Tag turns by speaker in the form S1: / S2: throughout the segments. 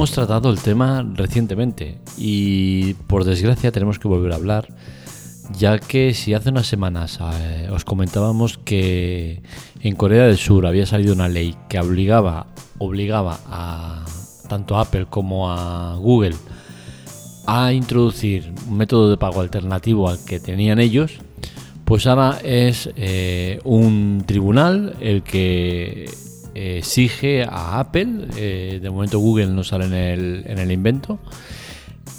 S1: hemos tratado el tema recientemente y por desgracia tenemos que volver a hablar, ya que si hace unas semanas eh, os comentábamos que en Corea del Sur había salido una ley que obligaba, obligaba a tanto a Apple como a Google a introducir un método de pago alternativo al que tenían ellos, pues ahora es eh, un tribunal el que exige a Apple, eh, de momento Google no sale en el, en el invento,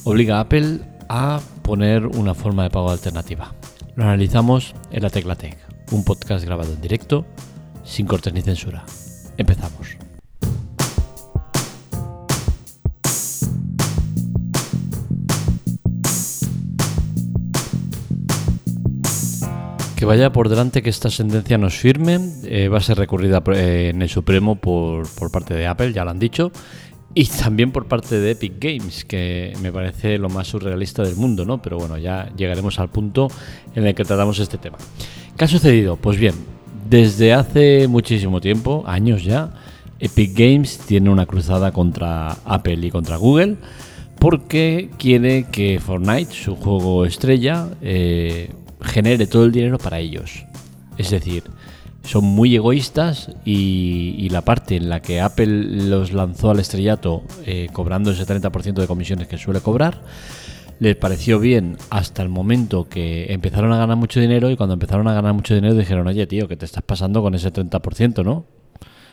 S1: obliga a Apple a poner una forma de pago alternativa. Lo analizamos en la Tecla Tech, un podcast grabado en directo, sin cortes ni censura. Empezamos. Que vaya por delante que esta sentencia nos firme, eh, va a ser recurrida eh, en el Supremo por, parte de Apple, ya lo han dicho, y también por parte de Epic Games, que me parece lo más surrealista del mundo, ¿no? Pero bueno, ya llegaremos al punto en el que tratamos este tema. ¿Qué ha sucedido? Pues bien, desde hace muchísimo tiempo, años ya, Epic Games tiene una cruzada contra Apple y contra Google porque quiere que Fortnite, su juego estrella, eh, genere todo el dinero para ellos. Es decir, son muy egoístas y, la parte en la que Apple los lanzó al estrellato eh, cobrando ese 30% de comisiones que suele cobrar, les pareció bien hasta el momento que empezaron a ganar mucho dinero y cuando empezaron a ganar mucho dinero dijeron, oye tío, ¿qué te estás pasando con ese 30%, no?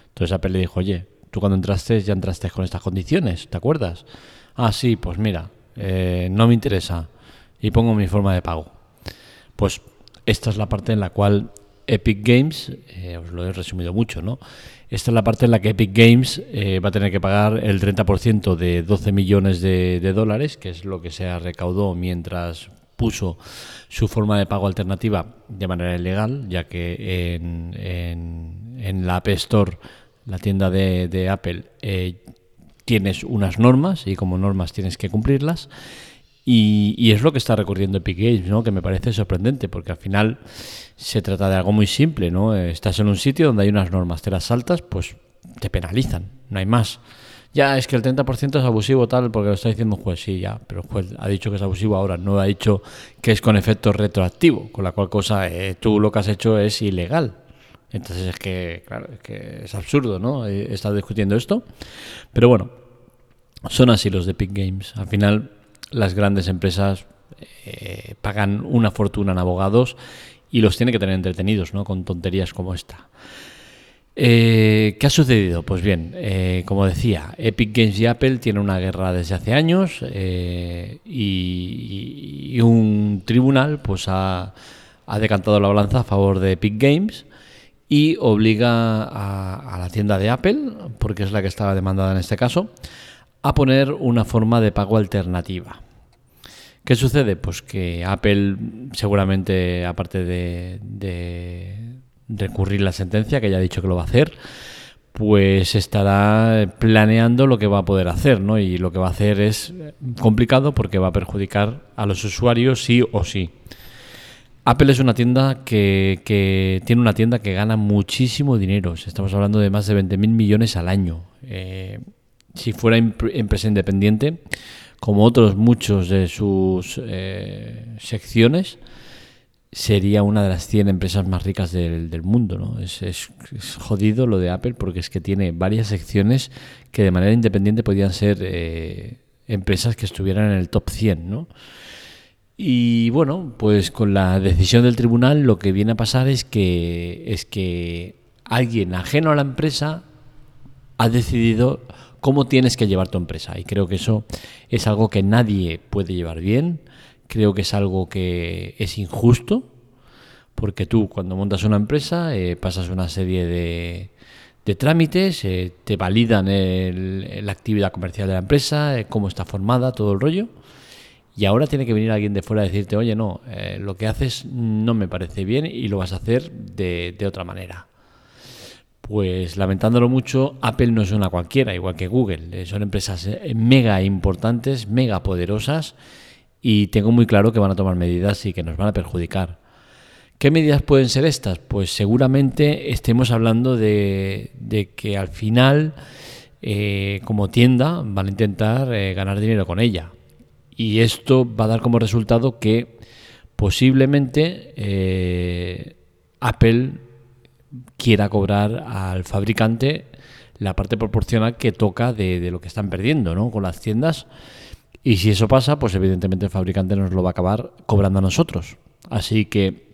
S1: Entonces Apple le dijo, oye, tú cuando entraste ya entraste con estas condiciones, ¿te acuerdas? Ah, sí, pues mira, eh, no me interesa y pongo mi forma de pago. Pues esta es la parte en la cual Epic Games, eh, os lo he resumido mucho, ¿no? Esta es la parte en la que Epic Games eh, va a tener que pagar el 30% de 12 millones de, dólares, que es lo que se recaudó mientras puso su forma de pago alternativa de manera ilegal, ya que en, la App Store, la tienda de, Apple, eh, tienes unas normas y como normas tienes que cumplirlas. Y, es lo que está recurriendo Epic Games, ¿no? que me parece sorprendente, porque al final se trata de algo muy simple. ¿no? Estás en un sitio donde hay unas normas, te las saltas, pues te penalizan, no hay más. Ya, es que el 30% es abusivo tal, porque lo está diciendo un juez, sí, ya, pero el juez ha dicho que es abusivo ahora, no ha dicho que es con efecto retroactivo, con la cual cosa eh, tú lo que has hecho es ilegal. Entonces es que, claro, es que es absurdo, ¿no? He estado discutiendo esto. Pero bueno, son así los de Epic Games. Al final las grandes empresas eh, pagan una fortuna en abogados y los tienen que tener entretenidos, ¿no? Con tonterías como esta. Eh, ¿Qué ha sucedido? Pues bien, eh, como decía, Epic Games y Apple tienen una guerra desde hace años y, un tribunal pues ha, decantado la balanza a favor de Epic Games y obliga a la tienda de Apple, porque es la que estaba demandada en este caso, a poner una forma de pago alternativa. ¿Qué sucede? Pues que Apple seguramente, aparte de, recurrir la sentencia, que ya ha dicho que lo va a hacer, pues estará planeando lo que va a poder hacer, ¿no? Y lo que va a hacer es complicado porque va a perjudicar a los usuarios sí o sí. Apple es una tienda que, tiene una tienda que gana muchísimo dinero. Estamos hablando de más de 20.000 millones al año. Eh, si fuera empresa independiente, como otros muchos de sus eh, secciones, sería una de las 100 empresas más ricas del, mundo. ¿no? Es, jodido lo de Apple porque es que tiene varias secciones que de manera independiente podían ser eh, empresas que estuvieran en el top 100. ¿no? Y bueno, pues con la decisión del tribunal lo que viene a pasar es que, es que alguien ajeno a la empresa ha decidido cómo tienes que llevar tu empresa. Y creo que eso es algo que nadie puede llevar bien, creo que es algo que es injusto, porque tú cuando montas una empresa eh, pasas una serie de, trámites, eh, te validan la actividad comercial de la empresa, eh, cómo está formada, todo el rollo. Y ahora tiene que venir alguien de fuera a decirte, oye, no, lo que haces no me parece bien y lo vas a hacer de otra manera. Pues lamentándolo mucho, Apple no es una cualquiera, igual que Google. Eh, son empresas eh, mega importantes, mega poderosas y tengo muy claro que van a tomar medidas y que nos van a perjudicar. ¿Qué medidas pueden ser estas? Pues seguramente estemos hablando de, que al final eh, como tienda van a intentar ganar dinero con ella. Y esto va a dar como resultado que posiblemente Apple quiera cobrar al fabricante la parte proporcional que toca de, lo que están perdiendo ¿no? con las tiendas. Y si eso pasa, pues evidentemente el fabricante nos lo va a acabar cobrando a nosotros. Así que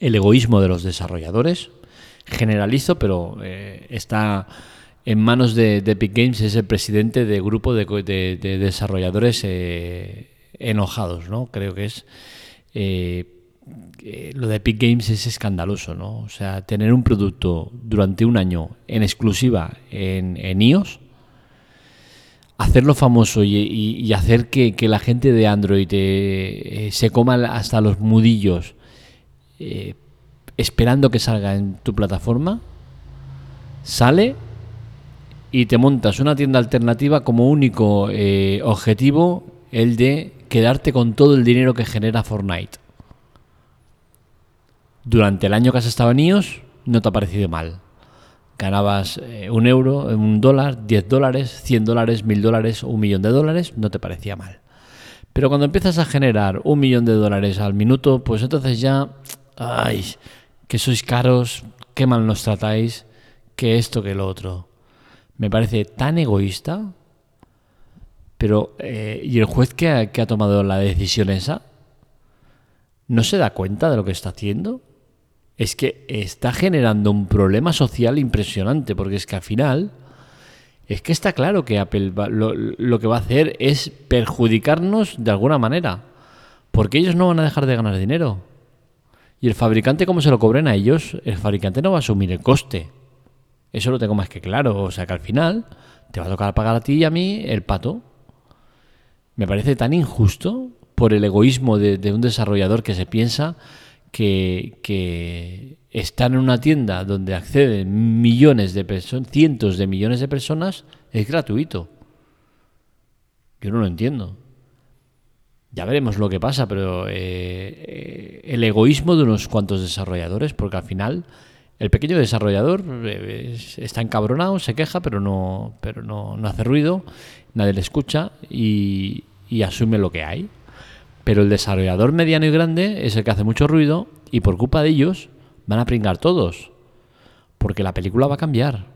S1: el egoísmo de los desarrolladores, generalizo, pero eh, está en manos de, Epic Games, es el presidente de grupo de, desarrolladores eh, enojados, ¿no? Creo que es... Eh, lo de Epic Games es escandaloso, ¿no? O sea, tener un producto durante un año en exclusiva en, iOS, hacerlo famoso y, hacer que, la gente de Android se coma hasta los mudillos esperando que salga en tu plataforma, sale y te montas una tienda alternativa como único eh, objetivo el de quedarte con todo el dinero que genera Fortnite. Durante el año que has estado en iOS no te ha parecido mal. Ganabas eh, un euro, un dólar, 10 dólares, 100 dólares, mil dólares, un millón de dólares, no te parecía mal. Pero cuando empiezas a generar un millón de dólares al minuto, pues entonces ya... Ay, que sois caros, que mal nos tratáis, que esto, que lo otro. Me parece tan egoísta, pero eh, ¿y el juez que ha tomado la decisión esa? ¿No se da cuenta de lo que está haciendo? Es que está generando un problema social impresionante, porque es que al final, es que está claro que Apple lo, que va a hacer es perjudicarnos de alguna manera, porque ellos no van a dejar de ganar dinero. Y el fabricante, como se lo cobren a ellos, el fabricante no va a asumir el coste. Eso lo tengo más que claro. O sea que al final te va a tocar pagar a ti y a mí el pato. Me parece tan injusto por el egoísmo de, un desarrollador que se piensa que, que estar en una tienda donde acceden millones de personas, cientos de millones de personas, es gratuito. Yo no lo entiendo. Ya veremos lo que pasa, pero eh, el egoísmo de unos cuantos desarrolladores, porque al final el pequeño desarrollador eh, está encabronado, se queja, pero no, pero no, hace ruido, nadie le escucha y, asume lo que hay. Pero el desarrollador mediano y grande es el que hace mucho ruido y por culpa de ellos van a pringar todos, porque la película va a cambiar.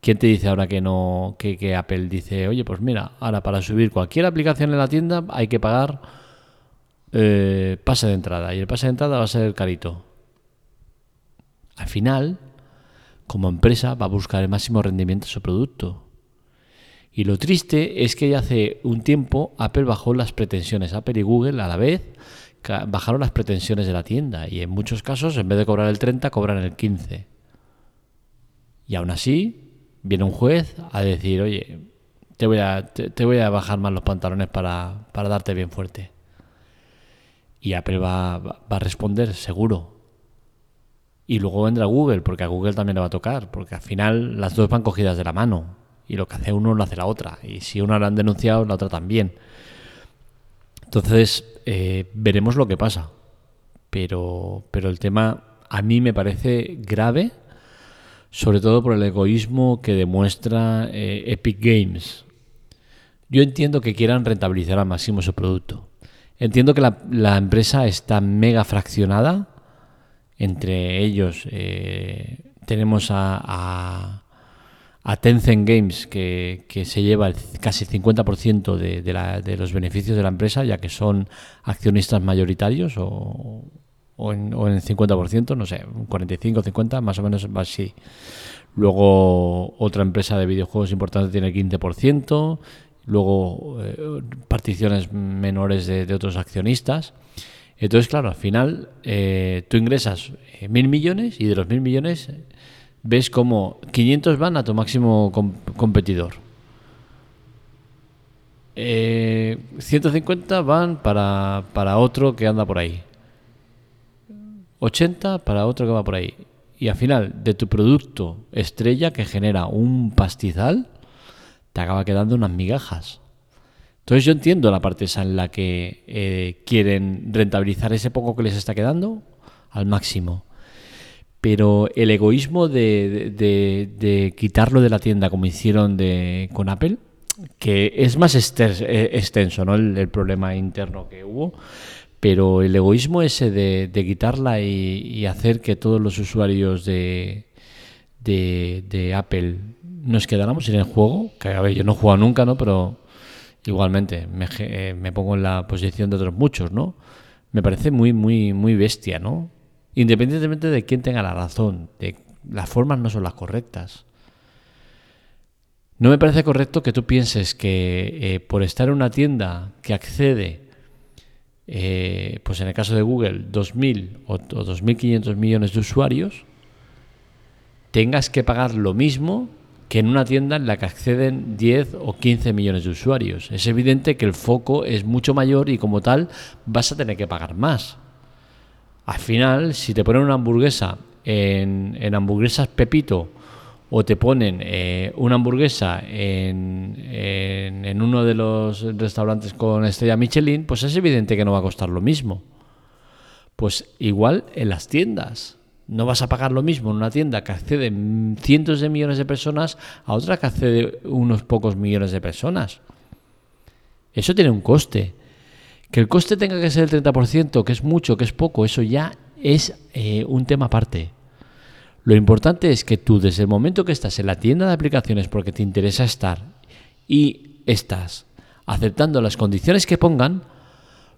S1: ¿Quién te dice ahora que no, que, Apple dice, oye, pues mira, ahora para subir cualquier aplicación en la tienda hay que pagar eh, pase de entrada y el pase de entrada va a ser carito. Al final, como empresa, va a buscar el máximo rendimiento de su producto. Y lo triste es que ya hace un tiempo Apple bajó las pretensiones, Apple y Google a la vez bajaron las pretensiones de la tienda y en muchos casos en vez de cobrar el 30 cobran el 15. Y aún así viene un juez a decir, oye, te voy a, te, voy a bajar más los pantalones para, darte bien fuerte. Y Apple va, va, a responder, seguro. Y luego vendrá Google, porque a Google también le va a tocar, porque al final las dos van cogidas de la mano. Y lo que hace uno lo hace la otra. Y si una la han denunciado, la otra también. Entonces, eh, veremos lo que pasa. Pero, pero el tema a mí me parece grave sobre todo por el egoísmo que demuestra eh, Epic Games. Yo entiendo que quieran rentabilizar al máximo su producto. Entiendo que la, empresa está mega fraccionada. Entre ellos eh, tenemos a, Tencent Games, que, se lleva casi el 50% de, de, los beneficios de la empresa, ya que son accionistas mayoritarios o, o en, o en el 50%, no sé, un 45, 50, más o menos va así. Luego otra empresa de videojuegos importante tiene el 15%, luego eh, particiones menores de, otros accionistas. Entonces, claro, al final eh, tú ingresas eh, mil millones y de los mil millones ves como 500 van a tu máximo competidor. 150 van para, para otro que anda por ahí. 80 para otro que va por ahí. Y al final, de tu producto estrella que genera un pastizal, te acaba quedando unas migajas. Entonces yo entiendo la parte esa en la que eh, quieren rentabilizar ese poco que les está quedando al máximo. Pero el egoísmo de, quitarlo de la tienda como hicieron de, con Apple, que es más eh, extenso ¿no? el, problema interno que hubo, pero el egoísmo ese de, quitarla y, hacer que todos los usuarios de, de, Apple nos quedáramos sin el juego, que a ver, yo no he jugado nunca, ¿no? pero igualmente me, eh, me pongo en la posición de otros muchos, ¿no? Me parece muy, muy, muy bestia, ¿no? Independientemente de quién tenga la razón, de, las formas no son las correctas. No me parece correcto que tú pienses que eh, por estar en una tienda que accede, eh, pues en el caso de Google, 2.000 o, o 2.500 millones de usuarios, tengas que pagar lo mismo que en una tienda en la que acceden 10 o 15 millones de usuarios. Es evidente que el foco es mucho mayor y como tal vas a tener que pagar más. Al final, si te ponen una hamburguesa en, hamburguesas Pepito o te ponen eh, una hamburguesa en, en, uno de los restaurantes con estrella Michelin, pues es evidente que no va a costar lo mismo. Pues igual en las tiendas. No vas a pagar lo mismo en una tienda que accede cientos de millones de personas a otra que accede unos pocos millones de personas. Eso tiene un coste. Que el coste tenga que ser el 30%, que es mucho, que es poco, eso ya es eh, un tema aparte. Lo importante es que tú desde el momento que estás en la tienda de aplicaciones porque te interesa estar y estás aceptando las condiciones que pongan,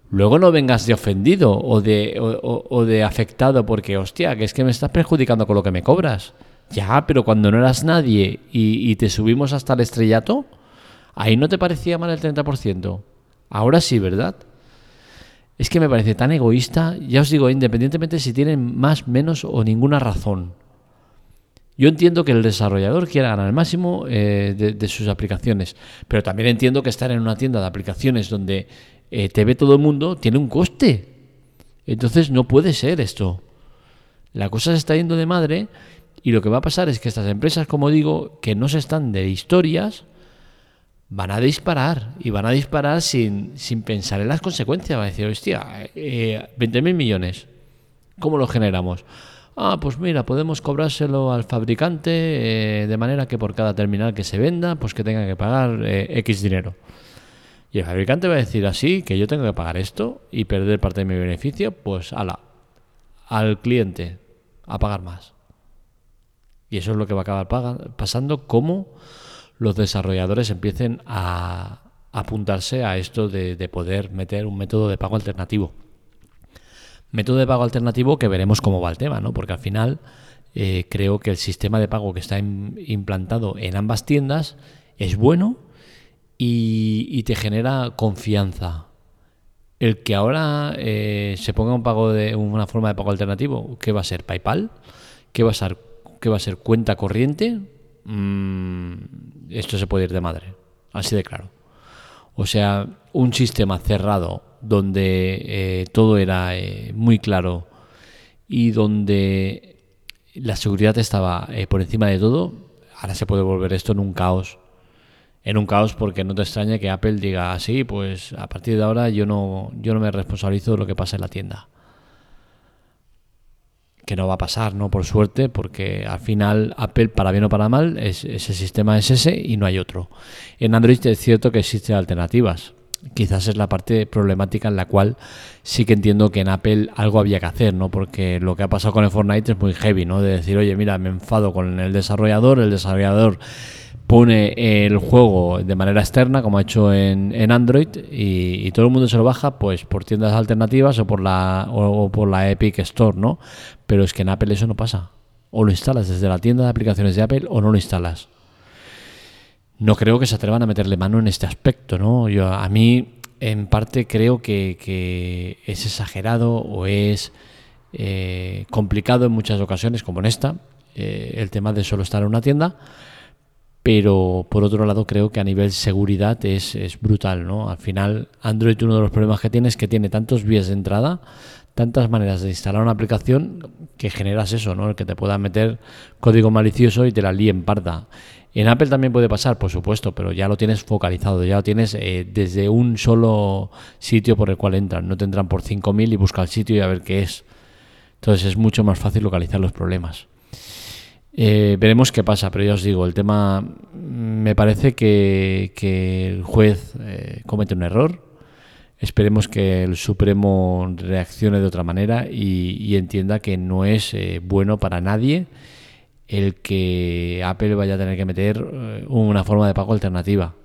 S1: luego no vengas de ofendido o de, o, de afectado porque, hostia, que es que me estás perjudicando con lo que me cobras. Ya, pero cuando no eras nadie y, y te subimos hasta el estrellato, ahí no te parecía mal el 30%. Ahora sí, ¿verdad? Es que me parece tan egoísta, ya os digo, independientemente si tienen más, menos o ninguna razón. Yo entiendo que el desarrollador quiera ganar el máximo eh, de, sus aplicaciones, pero también entiendo que estar en una tienda de aplicaciones donde eh, te ve todo el mundo tiene un coste. Entonces no puede ser esto. La cosa se está yendo de madre y lo que va a pasar es que estas empresas, como digo, que no se están de historias, van a disparar y van a disparar sin, sin pensar en las consecuencias. Va a decir, hostia, eh, 20.000 millones, ¿cómo lo generamos? Ah, pues mira, podemos cobrárselo al fabricante eh, de manera que por cada terminal que se venda, pues que tenga que pagar eh, X dinero. Y el fabricante va a decir así, que yo tengo que pagar esto y perder parte de mi beneficio, pues ala, al cliente a pagar más. Y eso es lo que va a acabar pasando como los desarrolladores empiecen a apuntarse a esto de, poder meter un método de pago alternativo. Método de pago alternativo que veremos cómo va el tema, ¿no? Porque al final eh, creo que el sistema de pago que está implantado en ambas tiendas es bueno y, te genera confianza. El que ahora eh, se ponga un pago de una forma de pago alternativo, ¿qué va a ser? ¿PayPal? ¿Qué va a ser? ¿Qué va a ser? ¿Cuenta corriente? Mm, esto se puede ir de madre, así de claro. O sea, un sistema cerrado donde eh, todo era eh, muy claro y donde la seguridad estaba eh, por encima de todo, ahora se puede volver esto en un caos. En un caos porque no te extraña que Apple diga así, pues a partir de ahora yo no, yo no me responsabilizo de lo que pasa en la tienda que no va a pasar, ¿no? Por suerte, porque al final Apple, para bien o para mal, es, ese sistema es ese y no hay otro. En Android es cierto que existen alternativas. Quizás es la parte problemática en la cual sí que entiendo que en Apple algo había que hacer, ¿no? Porque lo que ha pasado con el Fortnite es muy heavy, ¿no? De decir, oye, mira, me enfado con el desarrollador, el desarrollador pone el juego de manera externa, como ha hecho en, en Android, y, todo el mundo se lo baja pues por tiendas alternativas o por la o, por la Epic Store, ¿no? Pero es que en Apple eso no pasa. O lo instalas desde la tienda de aplicaciones de Apple o no lo instalas. No creo que se atrevan a meterle mano en este aspecto, ¿no? Yo a mí en parte creo que, es exagerado o es eh, complicado en muchas ocasiones, como en esta, eh, el tema de solo estar en una tienda pero por otro lado creo que a nivel seguridad es, es, brutal, ¿no? Al final Android uno de los problemas que tiene es que tiene tantos vías de entrada, tantas maneras de instalar una aplicación que generas eso, ¿no? El que te pueda meter código malicioso y te la líen parda. En Apple también puede pasar, por supuesto, pero ya lo tienes focalizado, ya lo tienes eh, desde un solo sitio por el cual entran. No te entran por 5.000 y busca el sitio y a ver qué es. Entonces es mucho más fácil localizar los problemas. Eh, veremos qué pasa, pero ya os digo, el tema me parece que, el juez eh, comete un error. Esperemos que el Supremo reaccione de otra manera y, entienda que no es eh, bueno para nadie el que Apple vaya a tener que meter una forma de pago alternativa.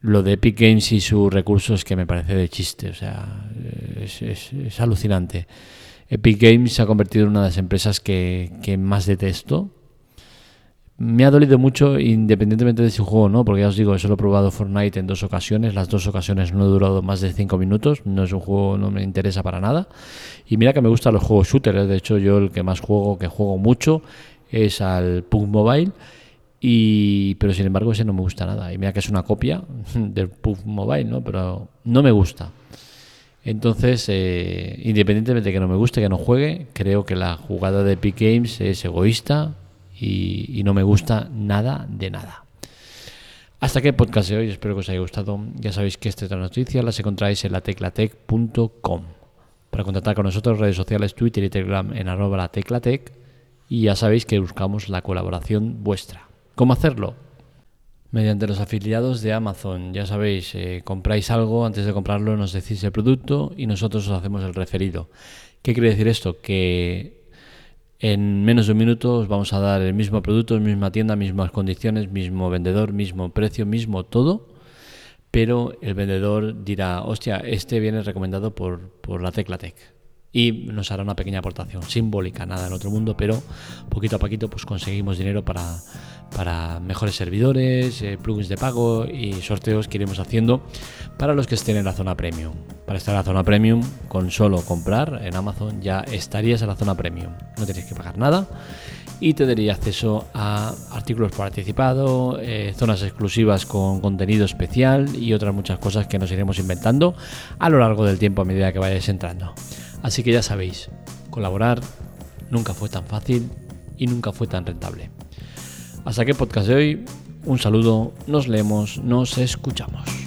S1: Lo de Epic Games y sus recursos que me parece de chiste, o sea, es alucinante. Epic Games se ha convertido en una de las empresas que, más detesto. Me ha dolido mucho independientemente de su juego, ¿no? Porque ya os digo, solo he probado Fortnite en dos ocasiones. Las dos ocasiones no he durado más de 5 minutos. No es un juego, no me interesa para nada. Y mira que me gustan los juegos shooters. ¿eh? De hecho, yo el que más juego, que juego mucho, es al PUBG Mobile. Y, pero sin embargo, ese no me gusta nada. Y mira que es una copia del PUBG Mobile, ¿no? Pero no me gusta. Entonces, eh, independientemente de que no me guste, que no juegue, creo que la jugada de Epic Games es egoísta y, no me gusta nada de nada. Hasta aquí el podcast de hoy, espero que os haya gustado. Ya sabéis que esta noticia las encontráis en lateclatec.com. Para contactar con nosotros, redes sociales, Twitter y Telegram en arroba la teclatec. Y ya sabéis que buscamos la colaboración vuestra. ¿Cómo hacerlo? mediante los afiliados de Amazon. Ya sabéis, eh, compráis algo, antes de comprarlo nos decís el producto y nosotros os hacemos el referido. ¿Qué quiere decir esto? Que en menos de un minuto os vamos a dar el mismo producto, misma tienda, mismas condiciones, mismo vendedor, mismo precio, mismo todo. Pero el vendedor dirá, hostia, este viene recomendado por, por la Teclatec y nos hará una pequeña aportación simbólica, nada en otro mundo, pero poquito a poquito pues conseguimos dinero para para mejores servidores, eh, plugins de pago y sorteos que iremos haciendo para los que estén en la zona premium. Para estar en la zona premium, con solo comprar en Amazon ya estarías en la zona premium. No tienes que pagar nada y te daría acceso a artículos por anticipado, eh, zonas exclusivas con contenido especial y otras muchas cosas que nos iremos inventando a lo largo del tiempo a medida que vayáis entrando. Así que ya sabéis, colaborar nunca fue tan fácil y nunca fue tan rentable. Hasta aquí el podcast de hoy. Un saludo, nos leemos, nos escuchamos.